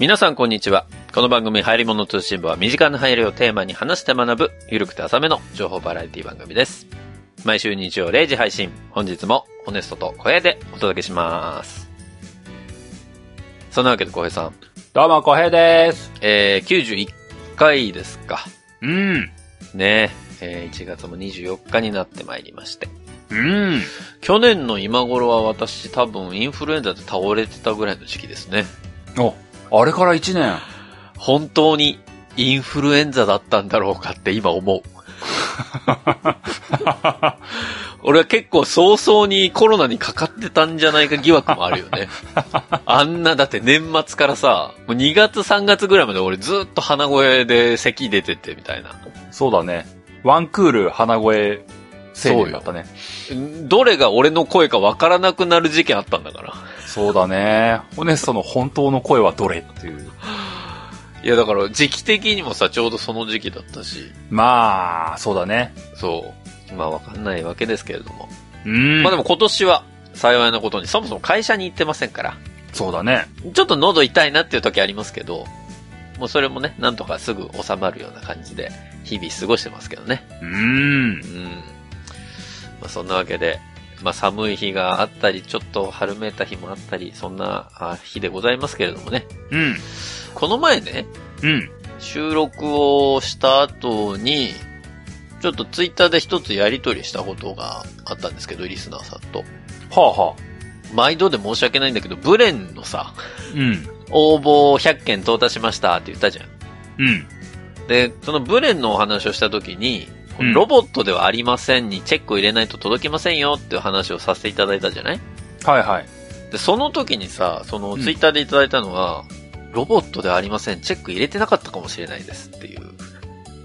皆さんこんにちは。この番組、流行り物通信部は身近な流行りをテーマに話して学ぶ、ゆるくて浅めの情報バラエティ番組です。毎週日曜0時配信。本日も、ホネストと小平でお届けします。そんなわけで小平さん、どうも、小平です。えー、91回ですか。うん。ねえー、1月も24日になってまいりまして。うん。去年の今頃は私多分インフルエンザで倒れてたぐらいの時期ですね。お、あれから一年。本当にインフルエンザだったんだろうかって今思う。俺は結構早々にコロナにかかってたんじゃないか疑惑もあるよね。あんな、だって年末からさ、もう2月3月ぐらいまで俺ずっと鼻声で咳出ててみたいな。そうだね。ワンクール鼻声青年だったね。どれが俺の声かわからなくなる事件あったんだから。そうだね。ホネストの本当の声はどれっていう。いやだから時期的にもさ、ちょうどその時期だったし、まあ、そうだね。そう。まあわかんないわけですけれども。うん。まあでも今年は幸いなことにそもそも会社に行ってませんから、そうだね。ちょっと喉痛いなっていう時ありますけど、もうそれもね、なんとかすぐ収まるような感じで、日々過ごしてますけどね。うん。うん。まあそんなわけで、まあ寒い日があったり、ちょっと春めいた日もあったり、そんなあ日でございますけれどもね。うん。この前ね、うん。収録をした後に、ちょっとツイッターで一つやりとりしたことがあったんですけど、リスナーさんと。はあはあ。毎度で申し訳ないんだけど、ブレンのさ、うん。応募100件到達しましたって言ったじゃん。うん。で、そのブレンのお話をした時に、うんロボットではありませんにチェックを入れないと届きませんよっていう話をさせていただいたじゃない？はいはい。で、その時にさ、そのうんツイッターでいただいたのは、ロボットではありません、チェック入れてなかったかもしれないですっていう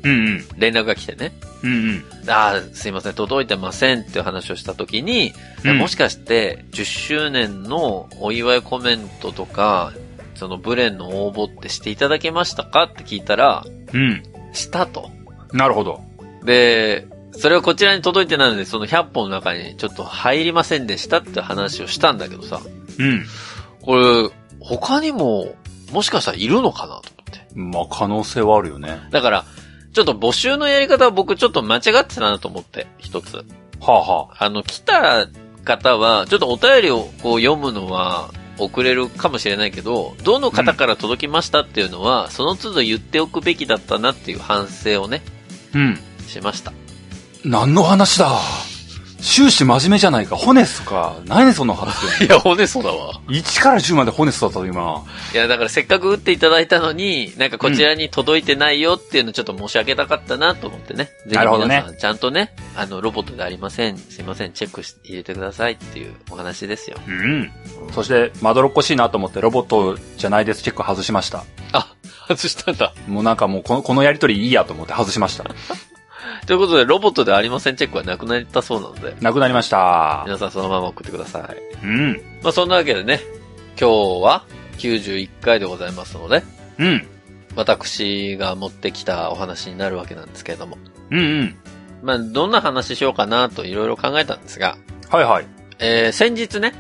うんうん。連絡が来てね。うんうん。ああ、すいません、届いてませんっていう話をした時に、うんもしかして10周年のお祝いコメントとか、そのブレンの応募ってしていただけましたかって聞いたら、うん。したと。なるほど。で、それはこちらに届いてないので、その100本の中にちょっと入りませんでしたって話をしたんだけどさ、うん。これ、他にも、もしかしたらいるのかなと思って。まあ、可能性はあるよね。だから、ちょっと募集のやり方は僕ちょっと間違ってたなと思って、一つ。はあはあ。あの、来た方は、ちょっとお便りをこう読むのは遅れるかもしれないけど、どの方から届きましたっていうのは、その都度言っておくべきだったなっていう反省をね、うん。しました。何の話だ？終始真面目じゃないか。ホネストか。何その話 いや、骨そうだわ。1から10までホネストだったぞ、今。いや、だからせっかく打っていただいたのに、なんかこちらに届いてないよっていうのちょっと申し訳なかったなと思ってね。ぜひなるほどね皆さん、ちゃんとね、あの、ロボットでありません。すいません、チェックし入れてくださいっていうお話ですよ。うん。そして、まどろっこしいなと思ってロボットじゃないですチェック外しました。あ、外したんだ。もうなんかもうこの、このやりとりいいやと思って外しました。ということで、ロボットでありませんチェックはなくなったそうなので、なくなりました。皆さんそのまま送ってください。うん。まあそんなわけでね、今日は91回でございますので、うん。私が持ってきたお話になるわけなんですけれども。うんうん。まあどんな話しようかなといろいろ考えたんですが、はいはい。えー、先日ね、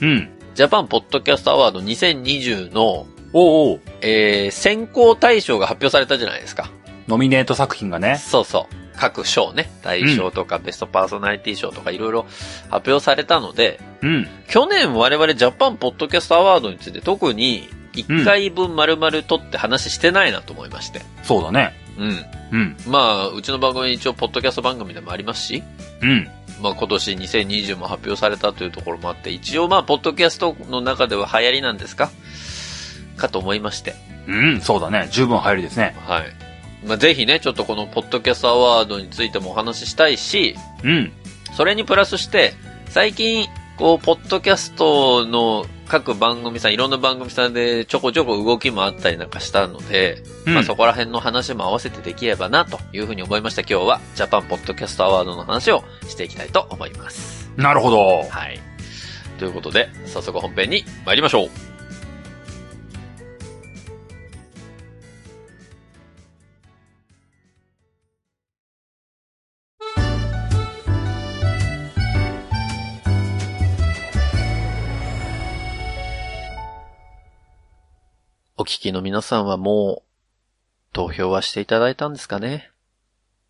うん。ジャパンポッドキャストアワード2020の、おうおう。えー、選考対象が発表されたじゃないですか。ノミネート作品がね。そうそう。各賞ね、大賞とかベストパーソナリティ賞とかいろいろ発表されたので、うん。去年我々ジャパンポッドキャストアワードについて特に1回分丸々取って話してないなと思いまして。そうだね。うん。うん。まあ、うちの番組一応ポッドキャスト番組でもありますし、うん。まあ今年2020も発表されたというところもあって、一応まあ、ポッドキャストの中では流行りなんですか？かと思いまして。うん。そうだね。十分入りですね。はい。まあぜひね、ちょっとこのポッドキャストアワードについてもお話ししたいし、うん。それにプラスして、最近、こう、ポッドキャストの各番組さん、いろんな番組さんでちょこちょこ動きもあったりなんかしたので、うんまあそこら辺の話も合わせてできればなというふうに思いました今日は、ジャパンポッドキャストアワードの話をしていきたいと思います。なるほど。はい。ということで、早速本編に参りましょう。聞きの皆さんはもう、投票はしていただいたんですかね？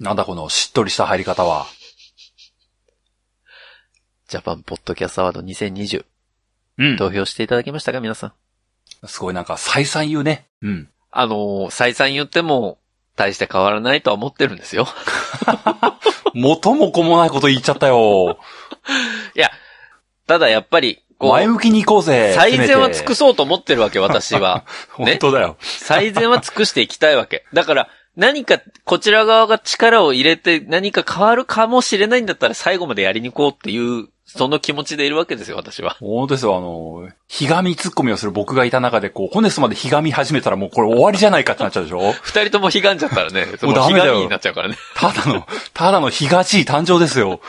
なんだこのしっとりした入り方は。ジャパンポッドキャストアワード2020。うん。投票していただけましたか皆さん？すごいなんか再三言うね。うん。あのー再三言っても、大して変わらないとは思ってるんですよ。元も子もないこと言っちゃったよ。いや、ただやっぱり、前向きに行こうぜ。最善は尽くそそうと思ってるわけ、私は。う。本当だよ。最善は尽くしていきたいわけ。だから、何か、こちら側が力を入れて何か変わるかもしれないんだったら最後までやりに行こうっていう、その気持ちでいるわけですよ、私は。本当ですよ、あの、ひがみ突っ込みをする僕がいた中で、こう、ホネスまでひがみ始めたらもうこれ終わりじゃないかってなっちゃうでしょ？二人とも悲願じゃったらね、その悲もうダメだよ願になっちゃうからね。ただの、ただのひがちい誕生ですよ。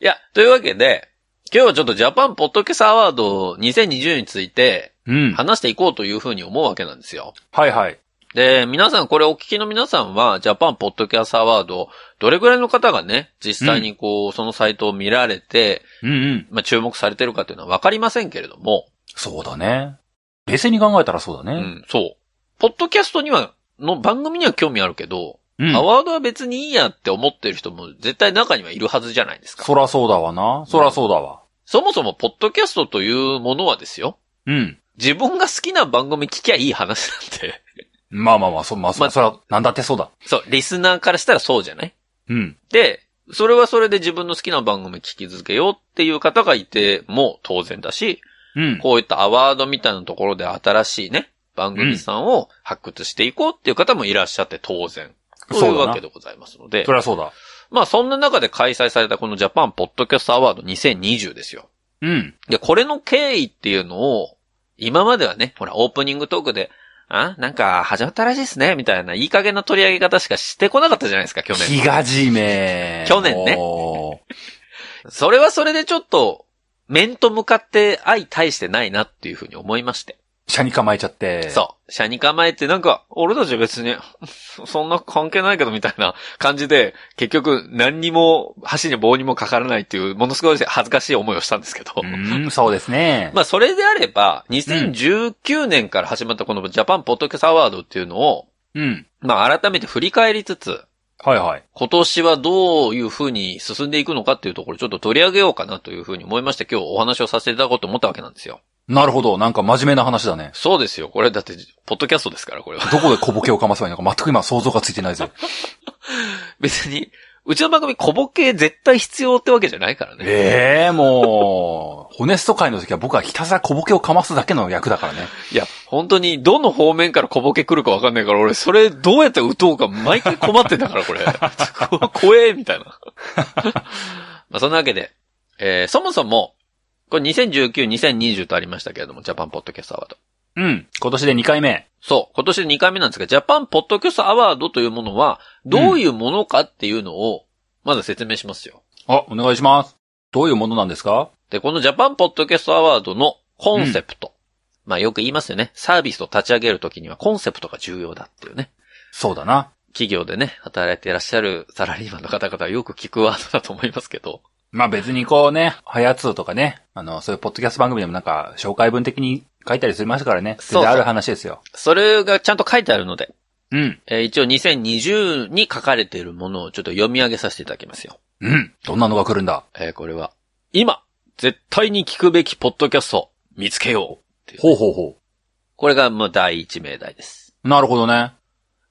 いや、というわけで、今日はちょっとジャパンポッドキャストアワード2020についてうん。話していこうというふうに思うわけなんですよ。はいはい。で、皆さん、これお聞きの皆さんは、ジャパンポッドキャストアワード、どれぐらいの方がね、実際にこう、そのサイトを見られて、うんうん。まあ、注目されてるかというのはわかりませんけれども、そうだね。冷静に考えたらそうだね。うん、そう。ポッドキャストには、の番組には興味あるけど、うん。アワードは別にいいやって思ってる人も絶対中にはいるはずじゃないですか。そらそうだわな。そらそうだわ。そもそも、ポッドキャストというものはですよ、うん。自分が好きな番組聞きゃいい話なんで、まあまあまあ、そ、まあ、そまあそら、なんだってそうだ。そう、リスナーからしたらそうじゃない？うん。で、それはそれで自分の好きな番組聞き続けようっていう方がいても当然だし、うん。こういったアワードみたいなところで新しいね、番組さんを発掘していこうっていう方もいらっしゃって当然。というわけでございますのでそ、りゃそうだ。まあそんな中で開催されたこのジャパンポッドキャストアワード2020ですよ。うん。で、これの経緯っていうのを、今まではね、ほら、オープニングトークで、あ？なんか、始まったらしいですね、みたいな、いい加減な取り上げ方しかしてこなかったじゃないですか、去年。ひがじめ。去年ねもそれはそれでちょっと、面と向かって相対してないなっていうふうに思いまして。う、車に構えちゃって。そう。車に構えてなんか、俺たち別に、そんな関係ないけどみたいな 感じで、結局何にも、箸に棒にもかからないっていう、ものすごい恥ずかしい思いをしたんですけど。うーん、そうですね。まあそれであれば、2019年から始まったこのジャパンポッドキャストアワードっていうのを、うん。まあ改めて振り返りつつ、はいはい。今年はどういう風に進んでいくのかっていうところをちょっと取り上げようかなという風に思いまして今日お話をさせていただこうと思ったわけなんですよ。なるほど。なんか真面目な話だね。そうですよ。これだって、ポッドキャストですから、これは。どこで小ボケをかますかいいのか全く今想像がついてないぜ。別に、うちの番組小ボケ絶対必要ってわけじゃないからね。ええもう、ホネスト会の時は僕はひたすら小ボケをかますだけの役だからね。いや、本当に、どの方面から小ボケ来るかわかんないから、俺、それどうやって打とうか毎回困ってんだから、これ。怖え、みたいな。まあ、そんなわけで、えー、そもそも、これ2019、2020とありましたけれども、ジャパンポッドキャストアワード。うん。今年で2回目。そう、今年で2回目なんですが、ジャパンポッドキャストアワードというものは、どういうものかっていうのを、まず説明しますよ。あ、お願いします。どういうものなんですか？で、このジャパンポッドキャストアワードのコンセプト。まあよく言いますよね。サービスを立ち上げるときにはコンセプトが重要だっていうね。そうだな。企業でね、働いていらっしゃるサラリーマンの方々はよく聞くワードだと思いますけど。まあ別にこうね、はやつとかね、あの、そういうポッドキャスト番組でもなんか、紹介文的に書いたりしましたからね。そうある話ですよ。それがちゃんと書いてあるので、うん。えー一応2020に書かれているものをちょっと読み上げさせていただきますよ。うん。どんなのが来るんだ？えーこれは、今、絶対に聞くべきポッドキャスト、見つけようっていうほうほうほこれがもう第一命題です。う。なるほどね。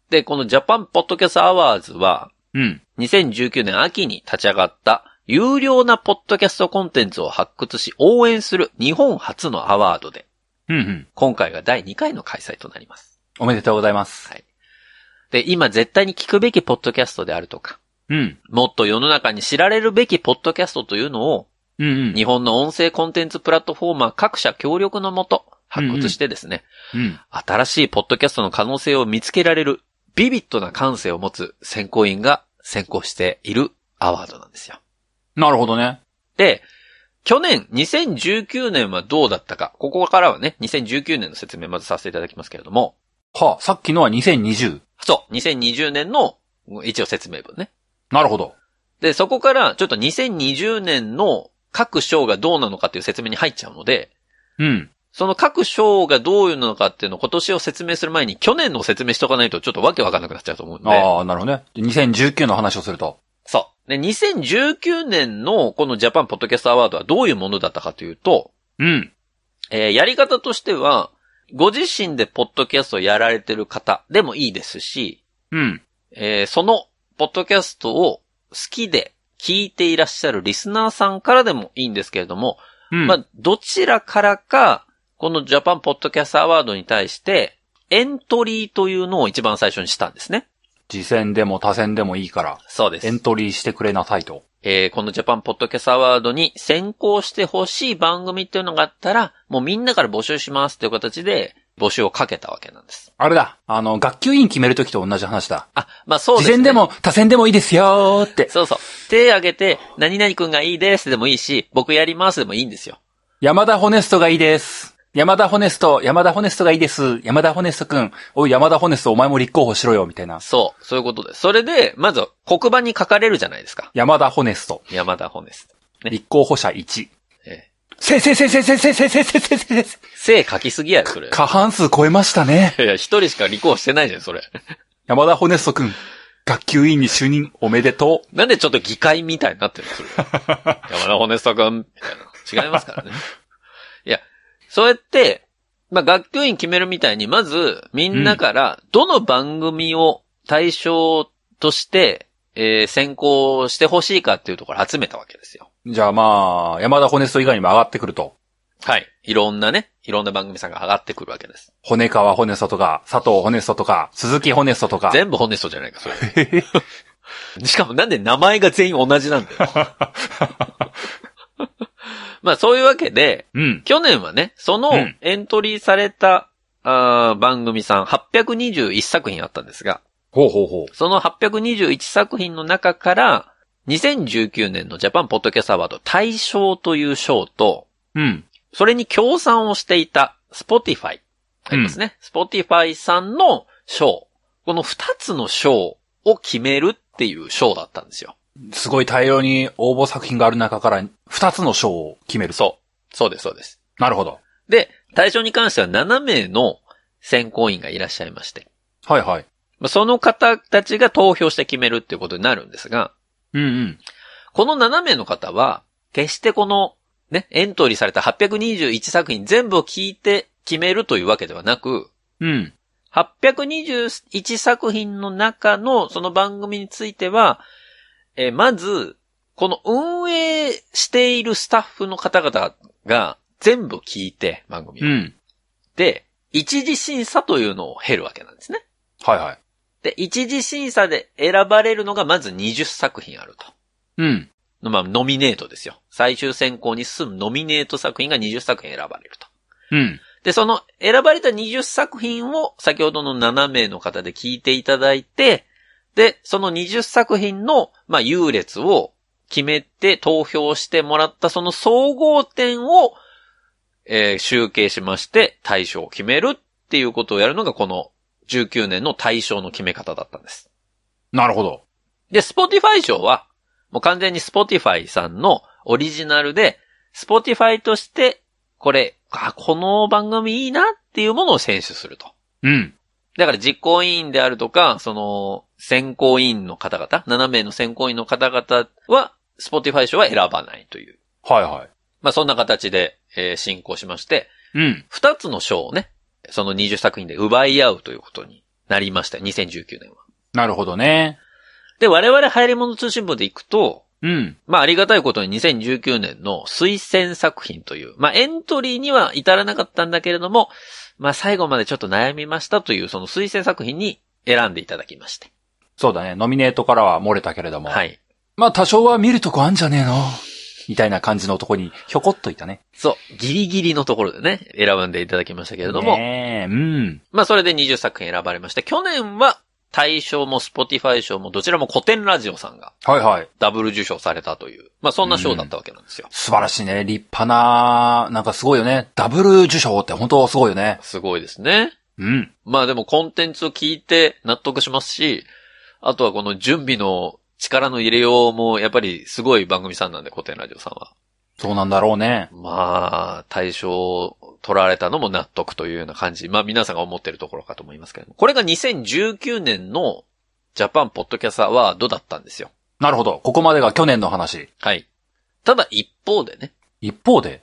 で、この Japan Podcast Awards は、うん。2019年秋に立ち上がった優良なポッドキャストコンテンツを発掘し応援する日本初のアワードで、うんうん。今回が第2回の開催となります。おめでとうございます。はい。で、今絶対に聞くべきポッドキャストであるとか、うん。もっと世の中に知られるべきポッドキャストというのを、うんうん。日本の音声コンテンツプラットフォーマー各社協力のもと、発掘してですね、うん。新しいポッドキャストの可能性を見つけられる、ビビッドな感性を持つ選考員が選考しているアワードなんですよ。なるほどね。で、去年、2019年はどうだったか。ここからはね、2019年の説明まずさせていただきますけれども。はあ、さっきのは2020。そう、2020年の一応説明文ね。なるほど。で、そこからちょっと2020年の各章がどうなのかっていう説明に入っちゃうので、うん。その各賞がどういうのかっていうのを今年を説明する前に去年の説明しとかないとちょっとわけわかんなくなっちゃうと思うんで。ああ、なるほどね。で2019の話をすると。そう。で、2019年のこのジャパンポッドキャストアワードはどういうものだったかというと、うん。えーやり方としては、ご自身でポッドキャストをやられてる方でもいいですし、うん。えーそのポッドキャストを好きで聞いていらっしゃるリスナーさんからでもいいんですけれども、うん。まあ、どちらからか、このジャパンポッドキャストアワードに対して、エントリーというのを一番最初にしたんですね。次戦でも他戦でもいいから、そうですエ。ントリーしてくれなさいと。えーこのジャパンポッドキャストアワードに先行してほしい番組っていうのがあったら、もうみんなから募集しますという形で募集をかけたわけなんです。あれだ。あの、学級委員決めるときと同じ話だ。あ、まあそうですね。次戦でも他戦でもいいですよーって。そうそう。手挙げて、何々くんがいいですでもいいし、僕やりますでもいいんですよ。山田ホネストがいいです。山田ホネスト、山田ホネストがいいです。山田ホネストくん。おい、山田ホネストお前も立候補しろよ、みたいな。そう。そういうことです。それで、まず黒板に書かれるじゃないですか。山田ホネスト。山田本です。ね立候補者1。えせいせいせいせいせいせいせいせいせいせいせいー、正書きすぎやよ、それ。過半数超えましたね。いや、一人しか立候補してないじゃん、それ。山田ホネストくん。学級委員に就任おめでとう。なんでちょっと議会みたいになってるのそれ。山田骨スくん、みたいな。違いますからね。そうやって、まあ、学級委員決めるみたいに、まず、みんなから、どの番組を対象として、えー選考してほしいかっていうところを集めたわけですよ。じゃあまあ、山田ホネスト以外にも上がってくると。はい。いろんなね、いろんな番組さんが上がってくるわけです。骨川ホネストとか、佐藤ホネストとか、鈴木ホネストとか。全部ホネストじゃないか、それ。しかもなんで名前が全員同じなんだよ。まあそういうわけで、うん。去年はね、そのうんエントリーされた、あー番組さん821作品あったんですが、ほうほうほその821作品の中から、2019年のジャパンポッドキャストアワード大賞という賞と、う。うん。それに協賛をしていた Spotify。ありますね。Spotify さんの賞。この二つの賞を決めるっていう賞だったんですよ。すごい大量に応募作品がある中から、二つの賞を決める。そう。そうです、そうです。なるほど。で、対象に関しては7名の選考員がいらっしゃいまして。はいはい。まあその方たちが投票して決めるっていうことになるんですが、うんうん。この7名の方は、決してこの、ね、エントリーされた821作品全部を聞いて決めるというわけではなく、うん。821作品の中のその番組については、えーまず、この運営しているスタッフの方々が全部聞いて、番組を。うん。で、一次審査というのを経るわけなんですね。はいはい。で、一次審査で選ばれるのがまず20作品あると。うん。まあ、ノミネートですよ。最終選考に進むノミネート作品が20作品選ばれると。うん。で、その選ばれた20作品を先ほどの7名の方で聞いていただいて、で、その20作品の、まあ、優劣を決めて投票してもらったその総合点を、えー集計しまして対象を決めるっていうことをやるのがこの19年の対象の決め方だったんです。なるほど。で、Spotify 賞は、もう完全に Spotify さんのオリジナルで、Spotify として、これ、あ、この番組いいなっていうものを選出すると。うん。だから実行委員であるとか、その、選考委員の方々、7名の選考委員の方々は、Spotify 賞は選ばないという。はいはい。まあそんな形で、えー進行しまして、うん。2つの賞をね、その20作品で奪い合うということになりましたよ、2019年は。なるほどね。で、我々流行り物通信部で行くと、うん。まあありがたいことに2019年の推薦作品という、まあエントリーには至らなかったんだけれども、まあ最後までちょっと悩みましたというその推薦作品に選んでいただきまして。そうだね。ノミネートからは漏れたけれども。はい。まあ多少は見るとこあんじゃねえの？みたいな感じのとこにひょこっといたね。そう、ギリギリのところでね、選んでいただきましたけれども、ねえ、うん。まあそれで20作品選ばれまして、去年は大賞も Spotify 賞もどちらも古典ラジオさんがはいはい。ダブル受賞されたという、まあそんな賞だったわけなんですよ。素晴らしいね。立派な、なんかすごいよね。ダブル受賞って本当すごいよね。すごいですね。うん。まあでもコンテンツを聞いて納得しますし、あとはこの準備の力の入れようもやっぱりすごい番組さんなんで、古典ラジオさんは。そうなんだろうね。まあ、対象を取られたのも納得というような感じ。まあ皆さんが思ってるところかと思いますけれども。これが2019年のジャパンポッドキャストアワードだったんですよ。なるほど。ここまでが去年の話。はい。ただ一方でね。一方で？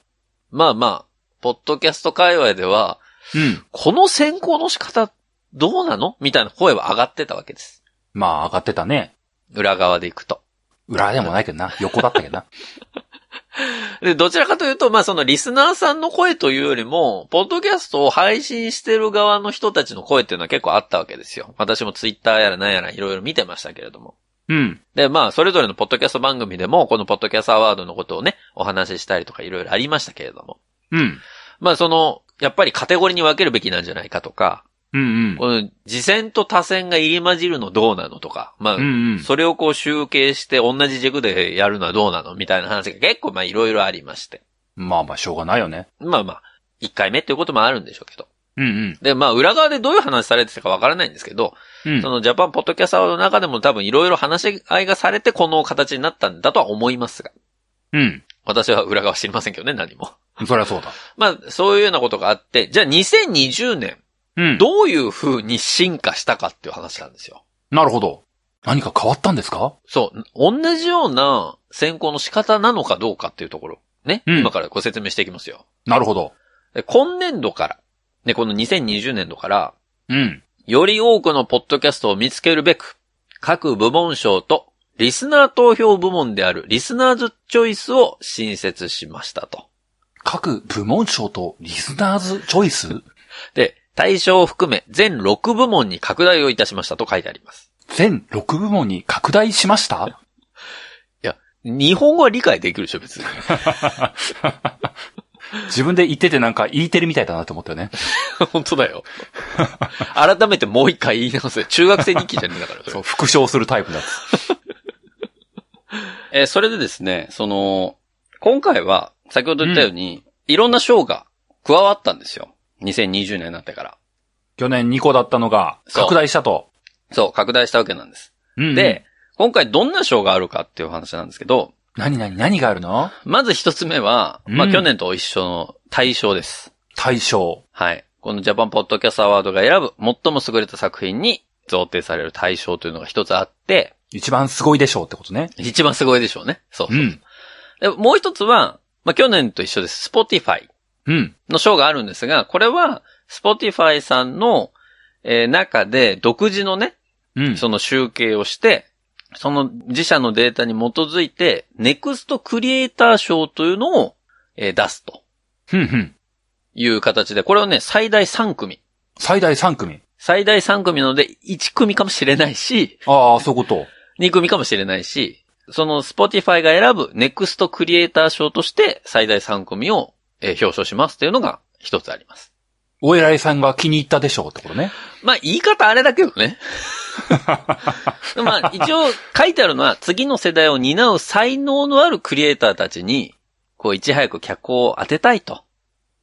まあまあ、ポッドキャスト界隈では、うん。この選考の仕方どうなの？みたいな声は上がってたわけです。まあ、上がってたね。裏側で行くと。裏でもないけどな。横だったけどな。で、どちらかというと、まあそのリスナーさんの声というよりも、ポッドキャストを配信してる側の人たちの声っていうのは結構あったわけですよ。私もツイッターやら何やらいろいろ見てましたけれども。うん。で、まあ、それぞれのポッドキャスト番組でも、このポッドキャストアワードのことをね、お話ししたりとかいろいろありましたけれども。うん。まあ、その、やっぱりカテゴリーに分けるべきなんじゃないかとか、うんうん。この、次戦と他戦が入り混じるのどうなのとか、まあ、うんうん。それをこう集計して同じ軸でやるのはどうなのみたいな話が結構まあいろいろありまして。まあまあ、しょうがないよね。まあまあ、1回目っていうこともあるんでしょうけど。うんうん。で、まあ、裏側でどういう話されてたかわからないんですけど、うんそ。のジャパンポッドキャスードの中でも多分いろいろ話し合いがされてこの形になったんだとは思いますが。うん。私は裏側知りませんけどね、何も。そりゃそうだ。まあ、そういうようなことがあって、じゃあ2020年、うん。どういう風に進化したかっていう話なんですよ。なるほど。何か変わったんですか？そう、同じような選考の仕方なのかどうかっていうところ。ね、うん今からご説明していきますよ。なるほど。で今年度から、ね、この2020年度から、うん。より多くのポッドキャストを見つけるべく、各部門賞と、リスナー投票部門であるリスナーズチョイスを新設しましたと。各部門賞とリスナーズチョイス？で、対象を含め全6部門に拡大をいたしましたと書いてあります。全6部門に拡大しました？日本語は理解できるでしょ、別に。自分で言っててなんか言いてるみたいだなと思ったよね。本当だよ。改めてもう一回言い直せ。中学生日記じゃねえんだから、それ そう、復唱するタイプのやつ。えーそれでですね、その、今回は、先ほど言ったように、いろんな賞が加わったんですよ。2020年になってから。去年2個だったのがそう拡大したと。そう、拡大したわけなんです。うんうんで、、今回どんな賞があるかっていう話なんですけど、何何何があるの？まず一つ目は、まあ、うん去年と一緒の大賞です。対象。はい。このジャパンポッドキャストアワードが選ぶ最も優れた作品に贈呈される大賞というのが一つあって、一番すごいでしょうってことね。一番すごいでしょうね。そうそうう。ん。でもう一つは、まあ、去年と一緒です。Spotify うん。の賞があるんですが、これは、Spotify さんの、えー中で独自のね、うん。その集計をして、その自社のデータに基づいて、ネクストクリエイター賞というのを、えー出すとふんふん。いう形で、これをね、最大3組。最大3組。最大3組なので、1組かもしれないし、ああ、そういうこと。2組かもしれないし、その Spotify が選ぶネクストクリエイター賞として最大3組を、えー表彰しますというのが一つあります。お偉いさんが気に入ったでしょうってことね。まあ言い方あれだけどね。まあ一応書いてあるのは次の世代を担う才能のあるクリエイターたちに、こういち早く脚光を当てたいと。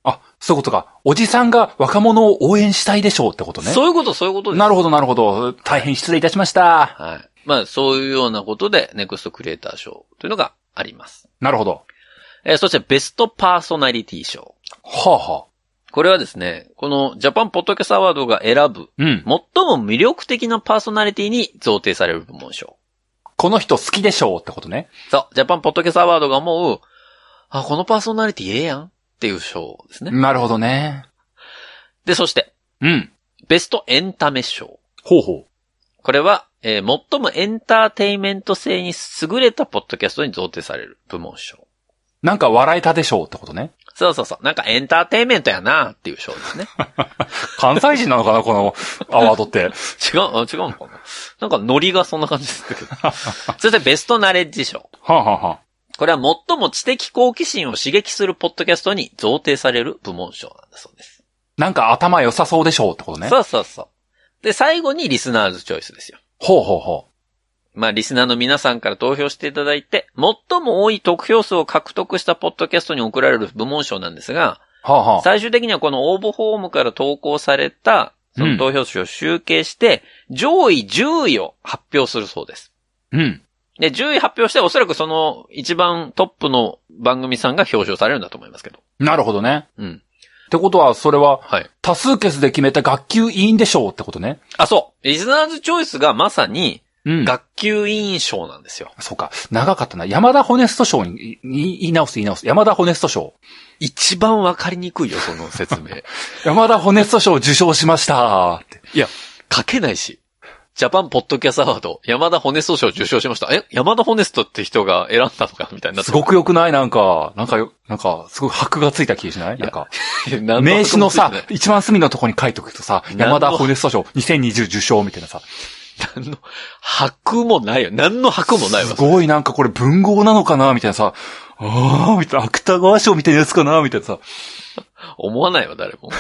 あ、そういうことか。おじさんが若者を応援したいでしょうってことね。そういうこと、そういうことです。なるほど、なるほど。大変失礼いたしました。はい。まあそういうようなことで、ネクストクリエイター賞というのがあります。なるほど。えーそしてベストパーソナリティ賞。はあはあ。これはですね、このジャパンポッドキャストアワードが選ぶ、うん。最も魅力的なパーソナリティに贈呈される部門賞。この人好きでしょうってことね。そう、ジャパンポッドキャストアワードが思う、あ、このパーソナリティええやん？っていう賞ですね。なるほどね。で、そして、うん。ベストエンタメ賞。ほうほこれは、えー最もエンターテイメント性に優れたポッドキャストに贈呈される部門賞。う。なんか笑えたでしょうってことね。そうそうそう。なんかエンターテイメントやなっていう賞ですね。関西人なのかなこのアワードって。違う、あ違うのかななんかノリがそんな感じですけど。そしてベストナレッジ賞。はあ、はあはあ、これは最も知的好奇心を刺激するポッドキャストに贈呈される部門賞なんだそうです。なんか頭良さそうでしょうってことね。そうそうそう。で、最後にリスナーズチョイスですよ。ほうほうほまあ、リスナーの皆さんから投票していただいて、最も多い得票数を獲得したポッドキャストに贈られる部門賞なんですが、う。はあはあ。最終的にはこの応募フォームから投稿された、その投票数を集計して、上位10位を発表するそうです。うん。で、10位発表して、おそらくその一番トップの番組さんが表彰されるんだと思いますけど。なるほどね。うん。ってことは、それは、はい。多数決で決めた学級委員でしょうってことね。あ、そう。リスナーズチョイスがまさに、うん。学級委員賞なんですよ。そうか。長かったな。山田ホネスト賞に、に言い直す言い直す。山田ホネスト賞。一番わかりにくいよ、その説明。山田ホネスト賞受賞しましたって。いや、書けないし。ジャパンポッドキャストアワード、山田ホネスト賞受賞しました。え山田ホネストって人が選んだのかみたいになすごく良くない？なんか、なんかよ、なんか、すごい箔がついた気しない？なんか、名刺のさ一番隅のとこに書いておくとさ、山田ホネスト賞2020受賞みたいなさ、何の、箔もないよ。何の箔もないわす。ごいなんかこれ文豪なのかなみたいなさ、あー、みたいな、芥川賞みたいなやつかなみたいなさ。思わないわ、誰も。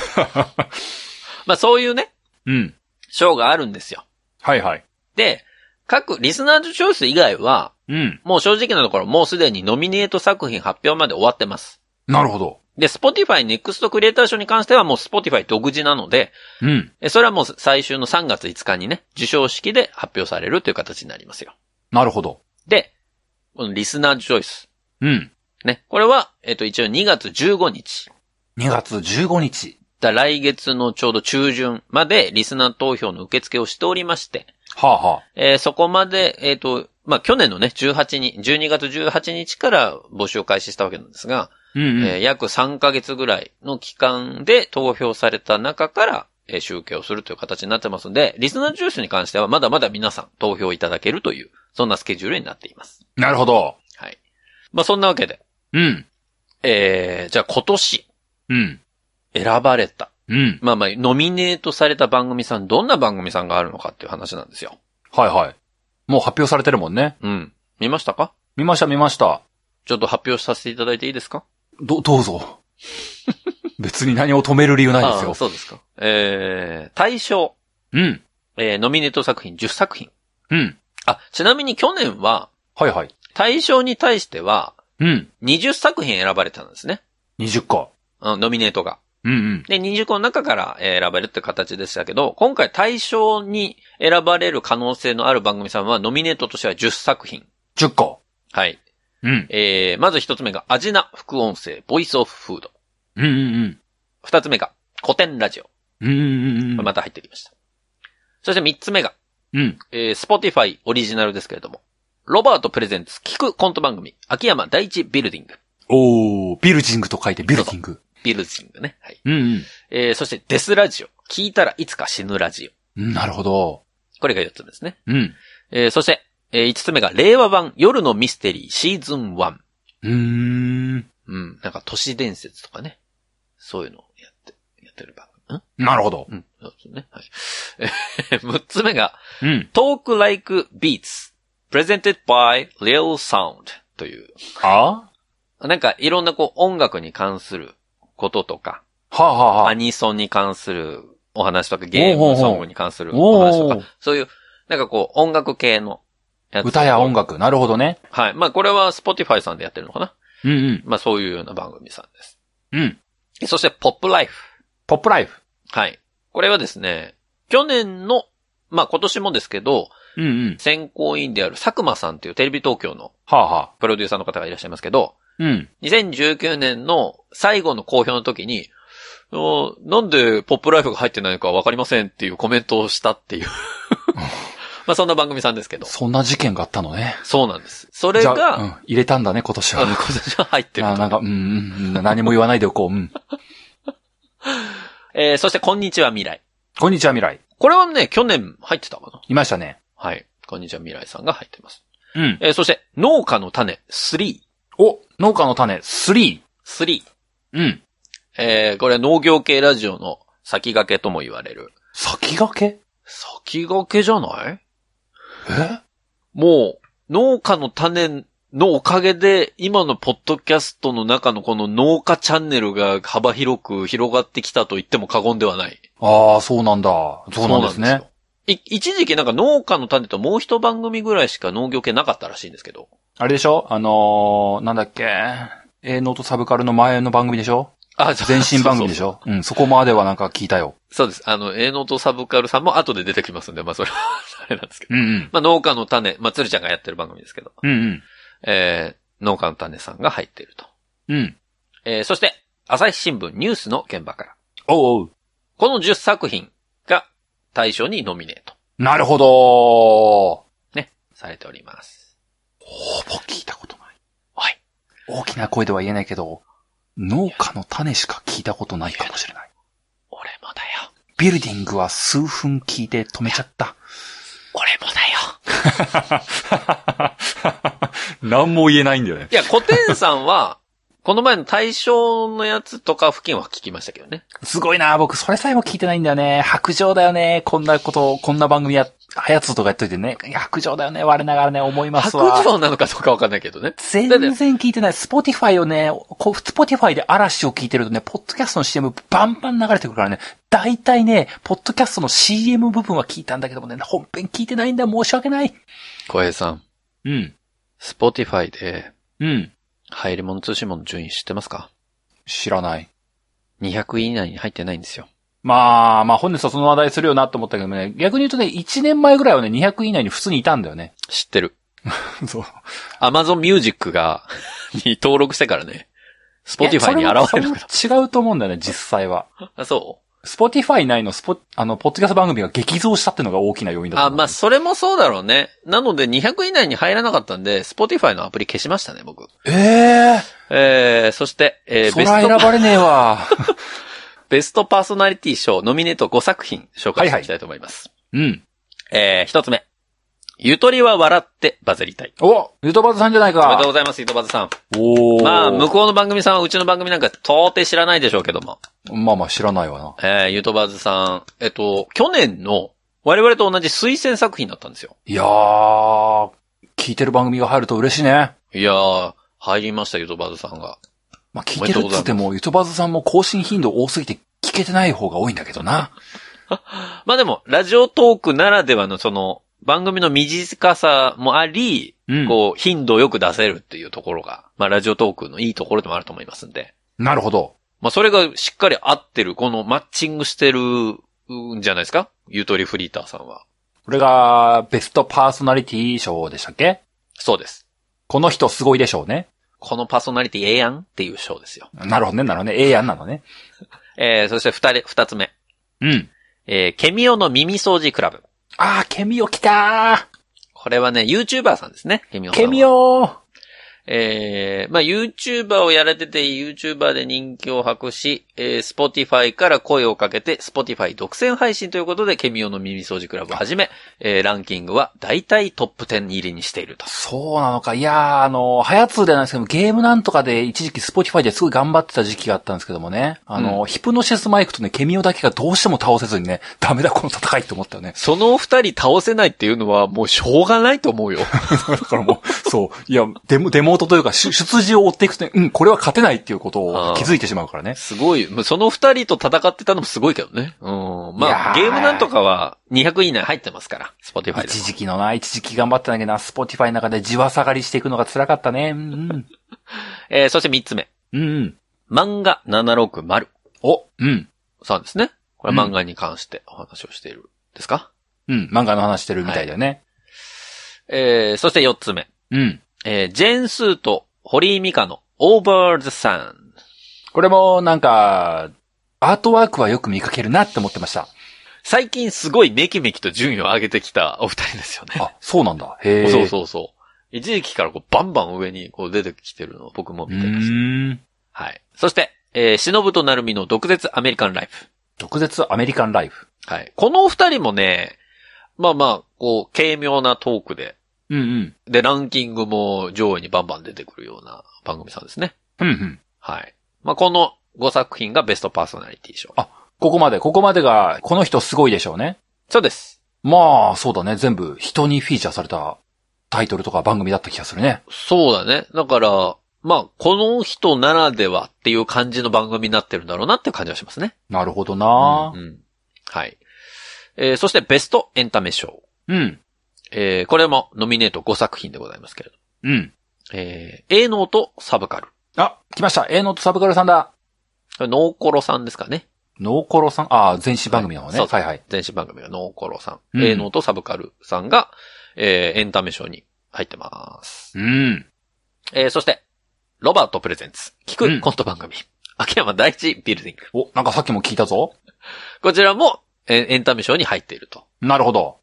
まあそういうね、うん。賞があるんですよ。はいはい。で、各リスナーズチョイス以外は、うん。もう正直なところもうすでにノミネート作品発表まで終わってます。なるほど。で、Spotify Next クリエイター賞に関してはもう Spotify 独自なので、うん。えそれはもう最終の3月5日にね、受賞式で発表されるという形になりますよ。なるほど。で、このリスナーズチョイス。うん。ね。これは、えっ、と、一応2月15日。2月15日。だ来月のちょうど中旬までリスナー投票の受付をしておりまして、はあはあ。えーそこまで、えっ、と、まあ、去年のね、18日、12月18日から募集を開始したわけなんですが、うんうん。えー約3ヶ月ぐらいの期間で投票された中から、えー集計をするという形になってますので、リスナージュースに関してはまだまだ皆さん投票いただけるという、そんなスケジュールになっています。なるほど。はい。まあ、そんなわけで、うん。えー、じゃあ今年うん。選ばれた、うん。まあまあ、ノミネートされた番組さん、どんな番組さんがあるのかっていう話なんですよ。はいはい。もう発表されてるもんね。うん。見ましたか？見ました見ました。ちょっと発表させていただいていいですか？ど、どうぞ。別に何を止める理由ないですよ。そうですか。えー、対象、うん。えー、ノミネート作品10作品。うん。あ、ちなみに去年は、はいはい。対象に対しては、うん。20作品選ばれたんですね。20個。うんノミネートが。うんうん。で、20個の中からえー選ばれるって形でしたけど、今回対象に選ばれる可能性のある番組さんは、ノミネートとしては10作品。10個。はい。うん。えー、まず一つ目が、アジナ副音声、ボイスオフフード。うんうんうん。二つ目が、古典ラジオ。うんうんうんうん。また入ってきました。そして三つ目が、うん。えー、Spotify オリジナルですけれども、ロバートプレゼンツ聞くコント番組、秋山第一ビルディング。おー、ビルジングと書いてビルディング。ビルディングね。はい。うんうん。えー、そしてデスラジオ。聞いたらいつか死ぬラジオ。うんなるほど。これが4つ目ですね。うん。えー、そして、えー、5つ目が令和版夜のミステリーシーズン1。うーん。うん。なんか都市伝説とかね。そういうのをやって、やってる番組。なるほど。んうん。そうですね。はい。えー、6つ目が、うん。Talk Like Beats Presented by Real Sound という、あ？なんかいろんなこう音楽に関することとか、はあ、はあはアあ、ニソンに関するお話とか、ゲームソングに関するお話とか、そういう、なんかこう音楽系のやつ。歌や音。楽。なるほどね。はい。まあこれは Spotify さんでやってるのかなうんうん。まあそういうような番組さんです。うん。そしてポップライフ。ポップライフ。はい。これはですね、去年の、まあ今年もですけど、うんうん。選考委員である佐久間さんっていうテレビ東京のはあはあ。プロデューサーの方がいらっしゃいますけど、うん。2019年の最後の公表の時に、おなんでポップライフが入ってないのかわかりませんっていうコメントをしたっていう。まあそんな番組さんですけど。そんな事件があったのね。そうなんです。それが、うん、入れたんだね、今年は。今年は入ってると。あなんか、うん、うん、うん何も言わないでおこう。うん。えーそして、こんにちは未来。こんにちは、未来。これはね、去年入ってたかないましたね。はい。こんにちは未来さんが入ってます。うん。えーそして、農家の種3。お、農家の種、3。3。うん。えーこれは農業系ラジオの先駆けとも言われる。先駆け？先駆けじゃない？えもう、農家の種のおかげで、今のポッドキャストの中のこの農家チャンネルが幅広く広がってきたと言っても過言ではない。ああ、そうなんだ。そうなんですねそうなん。よい一時期なんか農家の種ともう一番組ぐらいしか農業系なかったらしいんですけど。あれでしょ？あのー、なんだっけ？A ノートサブカルの前の番組でしょ？あ、前身番組でしょ？ょうん、そこまではなんか聞いたよ。そうです。あの、ノートサブカルさんも後で出てきますんで、まあそれは あれなんですけど。うんうん。まあ農家の種、まあ鶴ちゃんがやってる番組ですけど。うんうん。えー、農家の種さんが入っていると。うん。えー、そして、朝日新聞ニュースの現場から。おうおう。この10作品が大賞にノミネート。なるほど。ほね、されております。ぼ聞いたことない。はい。大きな声では言えないけど、農家の種しか聞いたことないかもしれない。俺もだよ。ビルディングは数分聞いて止めちゃった。俺もだよ。何も言えないんだよね。いや、古典さんは、この前の大賞のやつとか付近は聞きましたけどね。すごいな僕それさえも聞いてないんだよね。白状だよね。こんなこと、こんな番組や、はやつとかやっといてね。白状だよね。我ながらね、思います白わ。状なのかどうかわかんないけどね。全然聞いてない。スポティファイをね、スポティファイで嵐を聞いてるとね、ポッドキャストの CM バンバン流れてくるからね、大体ね、ポッドキャストの CM 部分は聞いたんだけどもね、本編聞いてないんだ。申し訳ない。小平さん、うん。スポティファイで、うん。入り物通信物の順位知ってますか？知らない。?200 位以内に入ってないんですよ。まあ、まあ本日はその話題するよなと思ったけどね、逆に言うとね、1年前ぐらいはね、200以内に普通にいたんだよね。知ってる。そう。Amazon Music が、に登録してからね、スポティファイに現れなくそれもそれも違うと思うんだよね、実際は。た。あ、そスポティファイ内のスポ、あの、ポッドキャスト番組が激増したっていうのが大きな要因うあ、だと思う。まあ、それもそうだろうね。なので200以内に入らなかったんで、スポティファイのアプリ消しましたね、僕。えええー、そして、えー、そらベスト、選ばれねえわ。ベストパーソナリティ賞ノミネート5作品紹介していきたいと思います。うん。えー、一つ目。ゆとりは笑ってバズりたい。おゆとばずさんじゃないおめでとうか。ございます、ゆとばずさん。おーまあ、向こうの番組さんはうちの番組なんか到底知らないでしょうけども。まあまあ知らないわな。えー、ゆとばずさん、えっと、去年の我々と同じ推薦作品だったんですよ。いやー、聞いてる番組が入ると嬉しいね。いやー、入りました、ゆとばずさんが。まあ聞いてるっつっても、ゆとばずさんも更新頻度多すぎて聞けてない方が多いんだけどな。まあでも、ラジオトークならではのその、番組の短さもあり、うん。こう、頻度をよく出せるっていうところが、まあラジオトークのいいところでもあると思いますんで。なるほど。まあそれがしっかり合ってる、このマッチングしてるんじゃないですか？ゆとりフリーターさんは。これが、ベストパーソナリティ賞でしたっけ？そうです。この人すごいでしょうね。このパーソナリティええやんっていう賞ですよ。なるほどね、なるほどね。ええやんなのね。えー、そして二人、二つ目。うん。えー、ケミオの耳掃除クラブ。あー、ケミオ来たこれはね、YouTuber さんですね。ケミオーさんは。ケミオえー、まあ、YouTuber をやられてて、YouTuber で人気を博し、えー、Spotify から声をかけて、Spotify 独占配信ということで、ケミオの耳掃除クラブをはじめ、えー、ランキングは大体トップ10入りにしていると。そうなのか。いやー、あの、はやつではないですけども、ゲームなんとかで一時期スポティファイですごい頑張ってた時期があったんですけどもね。あの、ヒプノシスマイクとね、ケミオだけがどうしても倒せずにね、ダメだこの戦いって思ったよね。その二人倒せないっていうのは、もうしょうがないと思うよ。だからもう、そう、いや、デモ、デモというか、出出自を追っていくとね、うん、これは勝てないっていうことを気づいてしまうからね。すごい。その二人と戦ってたのもすごいけどね。うん。まあ、ゲームなんとかは200以内入ってますから、Spotify で一も。時期のな、一時期頑張ってたんだけどな、スポティファイの中でじわ下がりしていくのが辛かったね。うん、えー、そして三つ目。うん。漫画760お、うん。さんですね。これ漫画に関してお話をしている。ですか？うん、漫画の話してるみたいだよね。えー、そして四つ目。うん。えー、ジェーンスーと堀井美香の Over the Sun。これも、なんか、アートワークはよく見かけるなって思ってました。最近すごいメキメキと順位を上げてきたお二人ですよね。あ、そうなんだ。へえ。そうそうそう。一時期からこうバンバン上にこう出てきてるのを僕もう見てます。ーん。はい。そして、えー、忍と成美の毒舌アメリカンライフ。毒舌アメリカンライフ。はい。この二人もね、まあまあ、こう、軽妙なトークで、うんうん。で、ランキングも上位にバンバン出てくるような番組さんですね。うんうん。はい。まあ、この5作品がベストパーソナリティ賞。あここまで、ここまでが、この人すごいでしょうね。そうです。まあ、そうだね。全部人にフィーチャーされたタイトルとか番組だった気がするね。そうだね。だから、まあ、この人ならではっていう感じの番組になってるんだろうなっていう感じはしますね。なるほどなうんうんはい。えーそしてベストエンタメ賞。うん。えーこれもノミネート5作品でございますけれど。うん。えー、A ノートサブカル。あ、来ました。A ノートサブカルさんだ。ノーコロさんですかね。ノーコロさん？ああ、前身番組の方ね。そうそうはいはい。前身番組がノーコロさん。うん A ノートサブカルさんが、えーエンタメ賞に入ってます。うん。えーそして、ロバート presents。聞うんくコント番組。秋山第一ビルディング。お、なんかさっきも聞いたぞ。こちらも、えーエンタメ賞に入っていると。なるほど。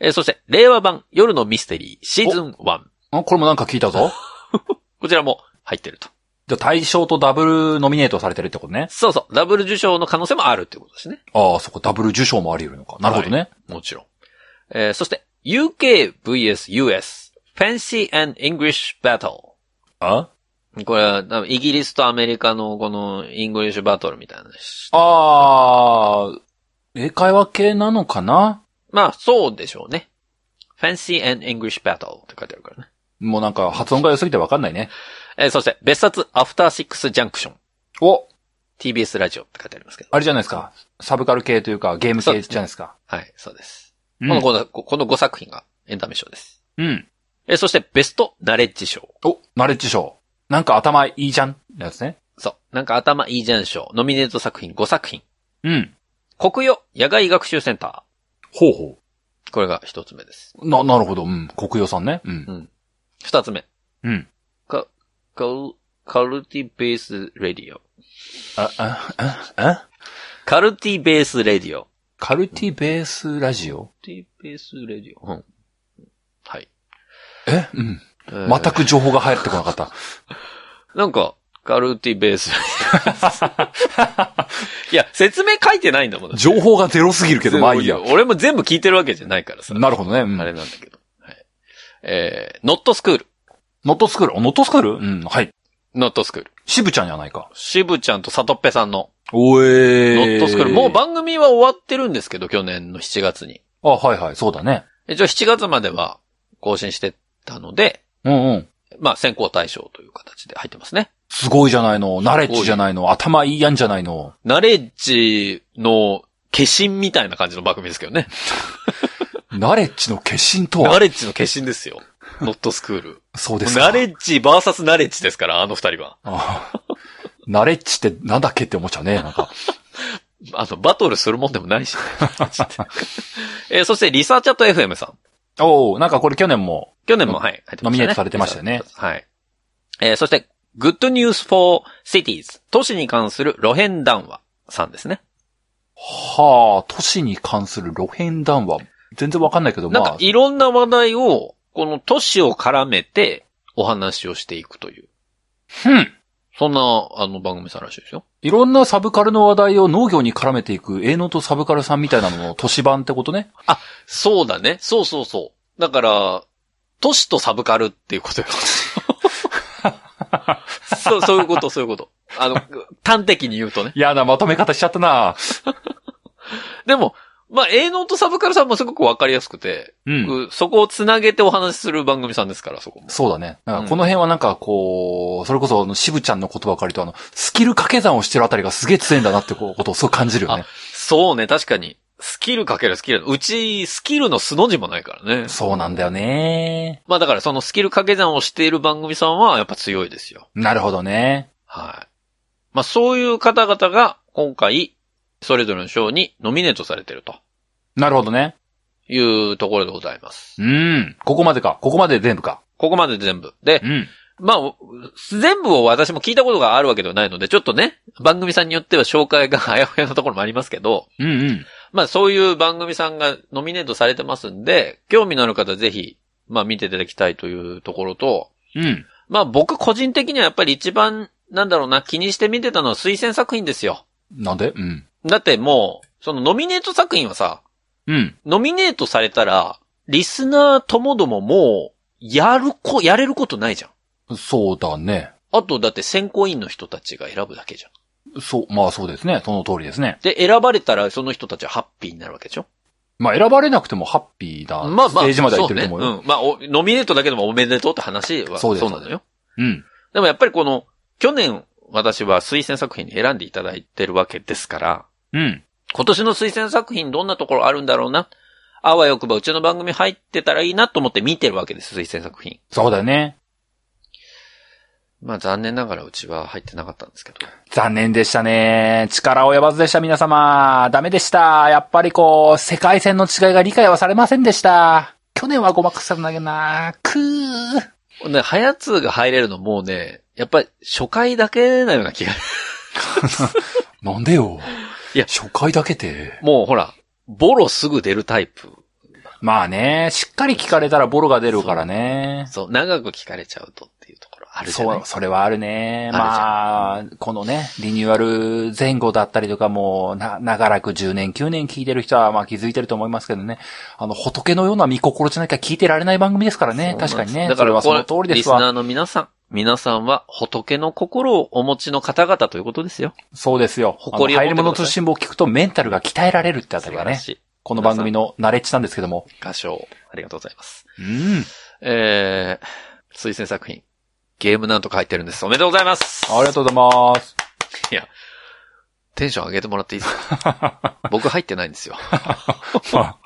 はい。えーそして、令和版夜のミステリーシーズン1。あこれもなんか聞いたぞ。こちらも入ってると。じゃあ大賞とダブルノミネートされてるってことね。そうそう。ダブル受賞の可能性もあるってことですね。ああ、そこダブル受賞もあり得るのか。なるほどね。もちろん。えーそして、UK vs US Fancy and English Battle。あ？これは、イギリスとアメリカのこのイングリッシュバトルみたいな。あー、英会話系なのかな？まあ、そうでしょうね。Fancy and English Battle って書いてあるからね。もうなんか発音が良すぎてわかんないね。えーそして、別冊アフターシックスジャンクション。お TBS ラジオって書いてありますけど。あれじゃないですか。サブカル系というかゲーム系じゃないですか。はい、そうです。うんこのこの、この5作品がエンタメ賞です。うん。えーそして、ベストナレッジ賞。お、ナレッジ賞。なんか頭いいじゃんやつね。そう。なんか頭いいじゃん賞。ノミネート作品5作品。うん。国与野外学習センタほうほー。これが一つ目です。う。な、なるほど。うん。国用さんね。うん。二つ目。うん。か、カル、カルティベースレディオ。あ、あ、あ、あ？カルティベースレディオ。カルティベースラジオ？カルティベースレディオ。うん。はい。え？うん。えー全く情報が入ってこなかった。なんか、カルティベース。いや、説明書いてないんだもん。情報がゼロすぎるけど、まあいいや。俺も全部聞いてるわけじゃないからさ。なるほどね。うんあれなんだけど。はい。えー、ノットスクール。ノットスクール？ノットスクール？うん。はい。ノットスクール。渋ちゃんじゃないか。渋ちゃんとサトッペさんのおえノットスクール。もう番組は終わってるんですけど、去年の7月に。あ、はいはい。そうだね。一応7月までは更新してたので、うんうん。まあ選考対象という形で入ってますね。すごいじゃないの。ナレッジじゃないの。頭いいやんじゃないの。ナレッジの化身みたいな感じの番組ですけどね。ナレッジの化身とは？ナレッジの化身ですよ。ノットスクール。そうですか。ナレッジ versus ナレッジですから、あの二人は。ああナレッジってなんだっけって思っちゃうね。なんか。あの、バトルするもんでもないし、ね えーそしてリサーチャット FM さん。おおなんかこれ去年も。去年も、はい、ノミネートされてましたよね。はい。えーそして、Good News for Cities。都市に関する路辺談話さんですね。はあ、都市に関する路辺談話。全然わかんないけど、まあ、。なんかいろんな話題を、この都市を絡めて、お話をしていくという。うん。そんな、あの、番組さんらしいですよ。いろんなサブカルの話題を農業に絡めていく、営農とサブカルさんみたいなのの都市版ってことね。そうだね。そうそうそう。だから、都市とサブカルっていうことよ。そう、そういうこと、そういうこと。あの、端的に言うとね。嫌なまとめ方しちゃったな でも、まあ、営農とサブカルさんもすごくわかりやすくて、うん。うそこをつなげてお話しする番組さんですから、そこも。そうだね。なんかこの辺はなんかこう、それこそあの渋ちゃんの言葉を借りるとあの、スキル掛け算をしてるあたりがすげえ強いんだなってこうことをそう感じるよね。そうね、確かに。スキルかけるスキル。うち、スキルの素の字もないからね。そうなんだよね。まあだからそのスキル掛け算をしている番組さんはやっぱ強いですよ。なるほどね。はい。まあそういう方々が今回、それぞれの賞にノミネートされてるとなるほどね。いうところでございます。うん。ここまでか。ここまで全部か。ここまで全部。でう、ん。まあ、全部を私も聞いたことがあるわけではないので、ちょっとね、番組さんによっては紹介があやふやなところもありますけど、うんうん。まあそういう番組さんがノミネートされてますんで、興味のある方ぜひ、まあ見ていただきたいというところと、うん。まあ僕個人的にはやっぱり一番、なんだろうな、気にして見てたのは推薦作品ですよ。なんで？うん。だってもう、そのノミネート作品はさ、うん。ノミネートされたら、リスナーともどももう、やるこ、やれることないじゃん。そうだね。あとだって選考委員の人たちが選ぶだけじゃん。そう、まあそうですね。その通りですね。で、選ばれたらその人たちはハッピーになるわけでしょ？まあ選ばれなくてもハッピーなまあまあ、ステージまでは行ってると思うよ。そうね。うん。まあお、ノミネートだけでもおめでとうって話はそうですなのよ。うん。でもやっぱりこの、去年私は推薦作品に選んでいただいてるわけですから、うん。今年の推薦作品どんなところあるんだろうな？あわよくばうちの番組入ってたらいいなと思って見てるわけです、推薦作品。そうだよね。まあ残念ながらうちは入ってなかったんですけど。残念でしたね。力及ばずでした、皆様。ダメでした。やっぱりこう、世界線の違いが理解はされませんでした。去年はごまかせたんだけどなくー。ね、ハヤツーが入れるのもうね、やっぱり初回だけなような気が。なんでよ。いや初回だけで。もうほら、ボロすぐ出るタイプ。まあね、しっかり聞かれたらボロが出るからね。そう、長く聞かれちゃうとあるじゃない？そう、それはあるね。まあ、このね、リニューアル前後だったりとかも、な、長らく10年、9年聞いてる人は、まあ気づいてると思いますけどね。あの、仏のような見心地なきゃ聞いてられない番組ですからね。確かにね。だから、その通りですわ。リスナーの皆さん、皆さんは仏の心をお持ちの方々ということですよ。そうですよ。誇りを入り物通信簿を聞くとメンタルが鍛えられるってあたりがね。この番組のナレッジなんですけども。歌唱、ありがとうございます。うん。えー、推薦作品、ゲームなんとか入ってるんです。おめでとうございます。ありがとうございます。テンション上げてもらっていいですか？僕入ってないんですよ。まあ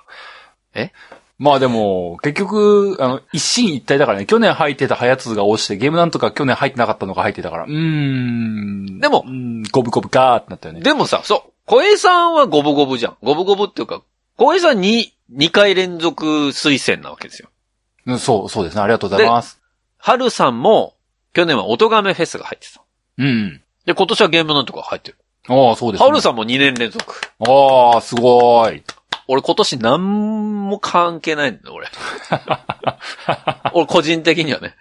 え？まあでも、結局、あの、一進一退だからね、去年入ってたハヤツが落ちて、ゲームなんとか去年入ってなかったのが入ってたから、うーん。でもうーん、ゴブゴブかーってなったよね。でもさ、そう、小江さんは五分五分じゃん。五分五分っていうか、小江さんに2回連続推薦なわけですよ。うんそう、そうですね。ありがとうございます。春さんも、去年は音亀フェスが入ってた。うん。で、今年はゲームなんとか入ってる。ああ、そうですね。春さんも2年連続。ああ、すごーい。俺今年何も関係ないんだよ、俺。俺個人的にはね。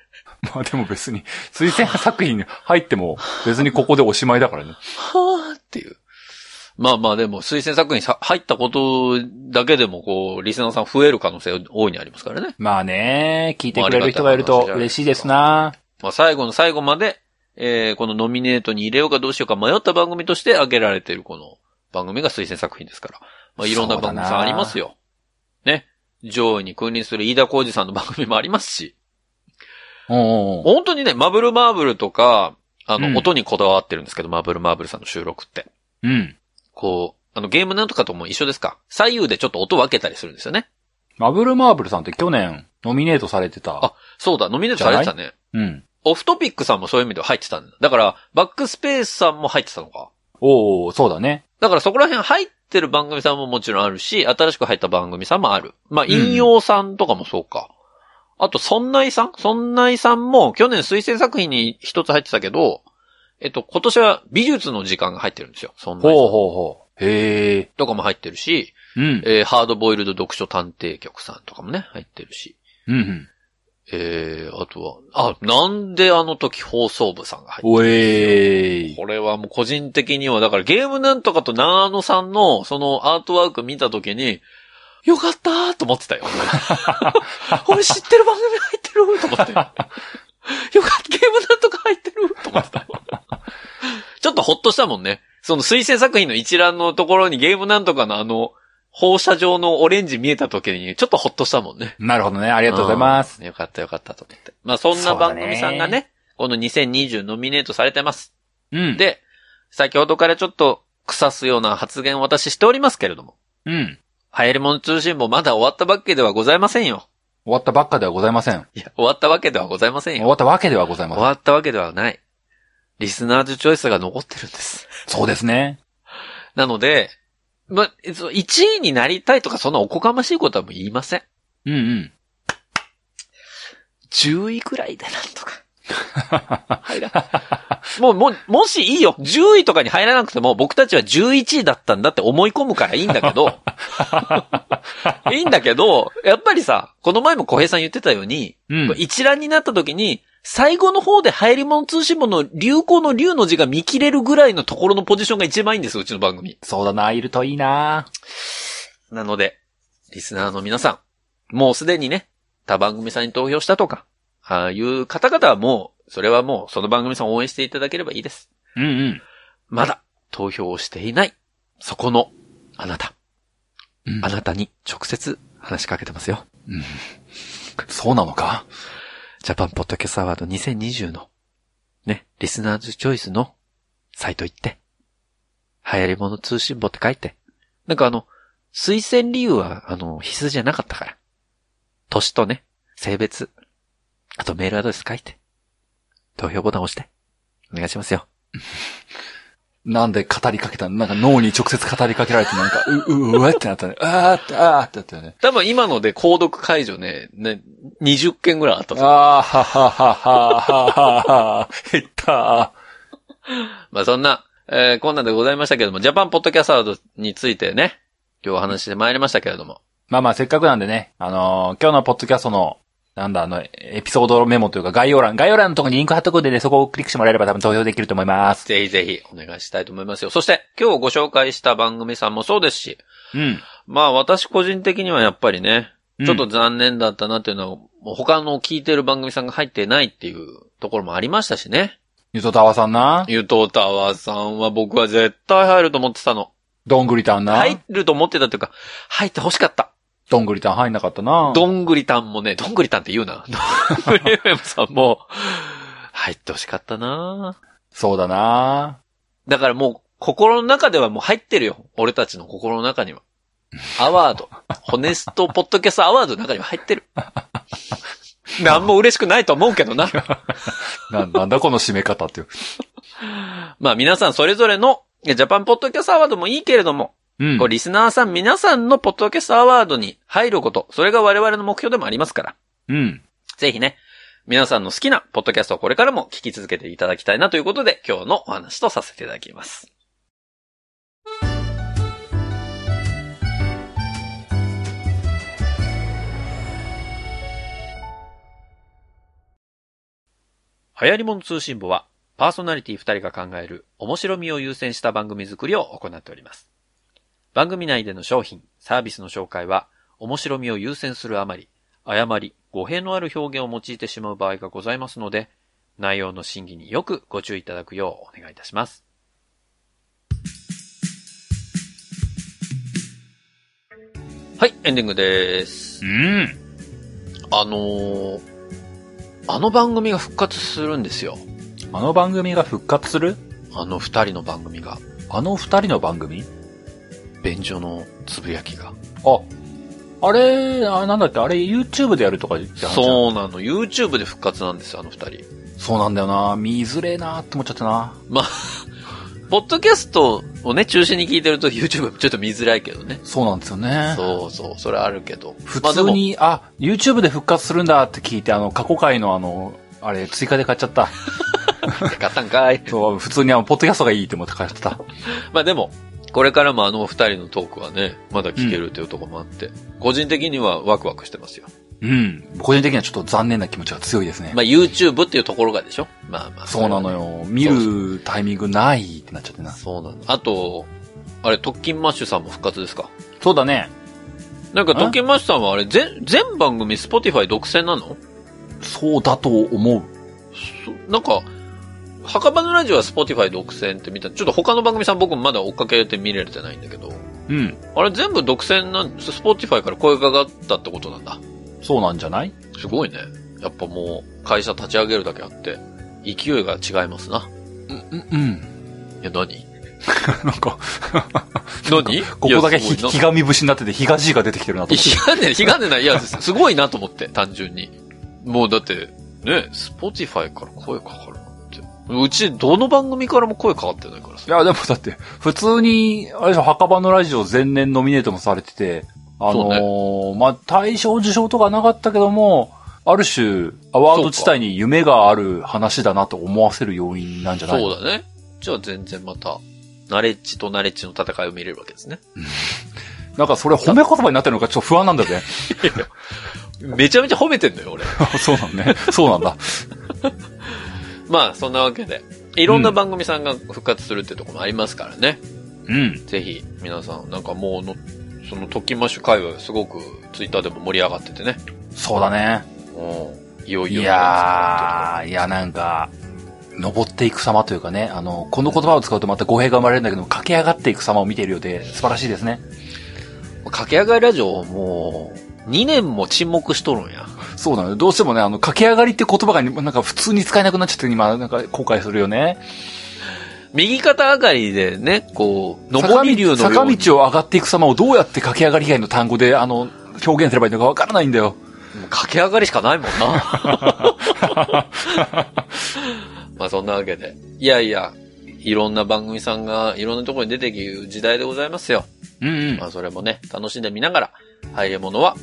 まあでも別に、推薦作品に入っても、別にここでおしまいだからね。はぁっていう。まあまあでも、推薦作品さ入ったことだけでも、こう、リスナーさん増える可能性大いにありますからね。まあね、聞いてくれる人がいると嬉しいですな。まあ最後の最後まで、えー、このノミネートに入れようかどうしようか迷った番組として挙げられているこの番組が推薦作品ですから。まあいろんな番組さんありますよ。ね。上位に君臨する飯田浩二さんの番組もありますし。うんうんうん。本当にね、マブルマーブルとか、あの、うん音にこだわってるんですけど、マブルマーブルさんの収録って。うん。こう、あの、ゲームなんとかとも一緒ですか？左右でちょっと音分けたりするんですよね。マブルマーブルさんって去年、ノミネートされてた。あそうだ、ノミネートされてたね。うん。オフトピックさんもそういう意味では入ってたんだ。だから、バックスペースさんも入ってたのか。おおそうだね。だからそこら辺入ってる番組さんももちろんあるし、新しく入った番組さんもある。まあ、引用さんとかもそうか。あと、そんないさん？そんないさんも去年推薦作品に一つ入ってたけど、えっと、今年は美術の時間が入ってるんですよ。そんないさん。ほうほうほう。へえ。とかも入ってるし、うん。えーハードボイルド読書探偵局さんとかもね、入ってるし。うんうん。えー、あとは、あ、なんであの時放送部さんが入ってるおえーい。これはもう個人的には、だからゲームなんとかとナーノさんのそのアートワーク見たときに、よかったーと思ってたよ。俺知ってる番組入ってる？と思って。よかった、ゲームなんとか入ってる？と思ってた。ちょっとほっとしたもんね。その推薦作品の一覧のところにゲームなんとかのあの、放射状のオレンジ見えたときに、ちょっとほっとしたもんね。なるほどね。ありがとうございます。うん。よかったよかったと思って。まあそんな番組さんがそうだね、この2020ノミネートされてます。うん。、で、先ほどからちょっと腐すような発言を私しておりますけれども、うん。流行り物通信もまだ終わったわけではございませんよ。終わったばっかではございません。いや、終わったわけではございませんよ。終わったわけではございま終せん。わったわけではない。リスナーズチョイスが残ってるんです。そうですね。なので、ま、1位になりたいとかそんなおこがましいことはもう言いません。うんうん。10位くらいでなんとか。入らもう、もう、もしいいよ。10位とかに入らなくても、僕たちは11位だったんだって思い込むからいいんだけど、いいんだけど、やっぱりさ、この前も小平さん言ってたように、うん。一覧になった時に、最後の方で入り物通信簿の流行の流の字が見切れるぐらいのところのポジションが一番いいんですよ、うちの番組。そうだな、いるといいな。なので、リスナーの皆さん、もうすでにね、他番組さんに投票したとか、ああいう方々はもう、それはもうその番組さんを応援していただければいいです。うんうん。まだ投票をしていない、そこのあなた、うんあなたに直接話しかけてますよ。そうなのか？ジャパンポッドキャストアワード2020の、ね、リスナーズチョイスのサイト行って、流行り物通信簿って書いて、なんかあの、推薦理由は、あの、必須じゃなかったから。年とね、性別、あとメールアドレス書いて、投票ボタン押して、お願いしますよ。なんで語りかけたの？なんか脳に直接語りかけられてなんか、う、う、うわってなったね。あーって、あーってなったよね。多分今ので購読解除ね、ね、20件ぐらいあったあー、ははははははは、減ったまあそんな、えーこんなんでございましたけれども、ジャパンポッドキャストアワードについてね、今日お話ししてまいりましたけれども。まあまあ、せっかくなんでね、あのー今日のポッドキャストの、なんだ、あの、エピソードメモというか概要欄、概要欄のところにリンク貼っとくんでね、そこをクリックしてもらえれば多分投票できると思います。ぜひぜひお願いしたいと思いますよ。そして、今日ご紹介した番組さんもそうですし、うん。まあ私個人的にはやっぱりね、うんちょっと残念だったなっていうのは、もう他の聞いてる番組さんが入ってないっていうところもありましたしね。ゆとたわさんな？ゆとたわさんは僕は絶対入ると思ってたの。どんぐりたんな？入ると思ってたっていうか、入って欲しかった。どんぐりたん入んなかったな。どんぐりたんもね、どんぐりたんって言うな。どんぐり FM さんも、入って欲しかったなそうだな。だからもう、心の中ではもう入ってるよ。俺たちの心の中には。アワード。ホネストポッドキャストアワードの中には入ってる。なんも嬉しくないと思うけどな。な、なんだこの締め方っていう。まあ皆さんそれぞれの、ジャパンポッドキャストアワードもいいけれども、うんこうリスナーさん皆さんのポッドキャストアワードに入ること、それが我々の目標でもありますから。うん。ぜひね、皆さんの好きなポッドキャストをこれからも聞き続けていただきたいなということで、今日のお話とさせていただきます。流行り物通信簿は、パーソナリティ2人が考える面白みを優先した番組作りを行っております。番組内での商品、サービスの紹介は、面白みを優先するあまり、誤り、語弊のある表現を用いてしまう場合がございますので、内容の審議によくご注意いただくようお願いいたします。はい、エンディングです。うん。あのー、あの番組が復活するんですよ。あの番組が復活する？あの二人の番組が。あの二人の番組？便所のつぶやきが。あ、あれ、あなんだっけ？あれ YouTube でやるとか言って話う。そうなの。YouTube で復活なんですよ、あの二人。そうなんだよな。見づれえなって思っちゃったな。まあ、ポッドキャストをね、中心に聞いてると YouTube ちょっと見づらいけどね。そうなんですよね。そうそう、それあるけど。普通に、あ YouTube で復活するんだって聞いて、あの、過去回のあの、あれ、追加で買っちゃった。買ったんかい。そう、普通にあの、ポッドキャストがいいって思って買っちゃった。まあでも、これからもあの二人のトークはね、まだ聞けるというところもあって、個人的にはワクワクしてますよ。うん。個人的にはちょっと残念な気持ちが強いですね。まあ YouTube っていうところがでしょ？まあまあ。そうなのよ。見るタイミングないってなっちゃってな。そうなの。あと、あれ、特勤マッシュさんも復活ですか？そうだね。なんか特勤マッシュさんはあれ、全、全番組 Spotify 独占なの？そうだと思う。そなんか、墓場のラジオは Spotify 独占って見た。ちょっと他の番組さん僕まだ追っかけて見れてないんだけど。うん。あれ全部独占なん、Spotify から声がかかったってことなんだ。そうなんじゃない？すごいね。やっぱもう、会社立ち上げるだけあって、勢いが違いますな。うん、うん。いや、何？なんか、何？ここだけひ、ひがみ節になってて、ひがじいが出てきてるなと思って。ひがんでない、ひがんでない。いや、すごいなと思って、単純に。もうだって、ね、スポティファイから声かかる。うち、どの番組からも声かかってないからさ。いや、でもだって、普通に、あれでしょ、墓場のラジオ前年ノミネートもされてて、あのーまあ、大賞受賞とかなかったけども、ある種、アワード自体に夢がある話だなと思わせる要因なんじゃないそうだね。じゃあ全然また、ナレッジとナレッジの戦いを見れるわけですね。なんかそれ褒め言葉になってるのかちょっと不安なんだよね。めちゃめちゃ褒めてんのよ、俺。そうなんね。そうなんだ。まあ、そんなわけで、いろんな番組さんが復活するってところもありますからね。うん。ぜひ、皆さん、なんかもうの、その、特勤マッシュ会話すごく、ツイッターでも盛り上がっててね。そうだね。うん。いよいよ。いやー、いやなんか、登っていく様というかね、あの、この言葉を使うとまた語弊が生まれるんだけど、駆け上がっていく様を見ているようで、素晴らしいですね。駆け上がりラジオ、もう、2年も沈黙しとるんや。そうなのよ。どうしてもね、あの、駆け上がりって言葉がなんか普通に使えなくなっちゃって今、なんか後悔するよね。右肩上がりでね、こう、坂上り流の坂道を上がっていく様をどうやって駆け上がり以外の単語で、あの、表現すればいいのかわからないんだよ。駆け上がりしかないもんな。まあそんなわけで。いやいや、いろんな番組さんがいろんなところに出てきる時代でございますよ。うんうんま。あそれもね、楽しんでみながら、入れ物は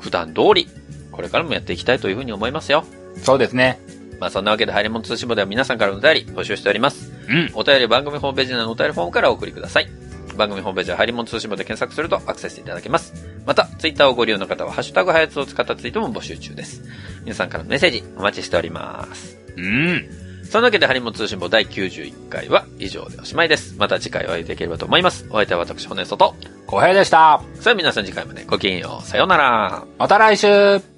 普段通り、これからもやっていきたいというふうに思いますよ。そうですね。まあそんなわけで入れ物通信簿では皆さんからのお便り募集しております。うん。お便りは番組ホームページ内のお便りフォームからお送りください。番組ホームページは入り物通信簿で検索するとアクセスいただけます。また、ツイッターをご利用の方は、ハッシュタグハヤツを使ったツイートも募集中です。皆さんからのメッセージお待ちしております。うん。そんなわけで、ハリモン通信簿第91回は以上でおしまいです。また次回お会いできればと思います。お相手は私、ホネストと。小平でした。さあ皆さん次回までごきげんよう。さようなら。また来週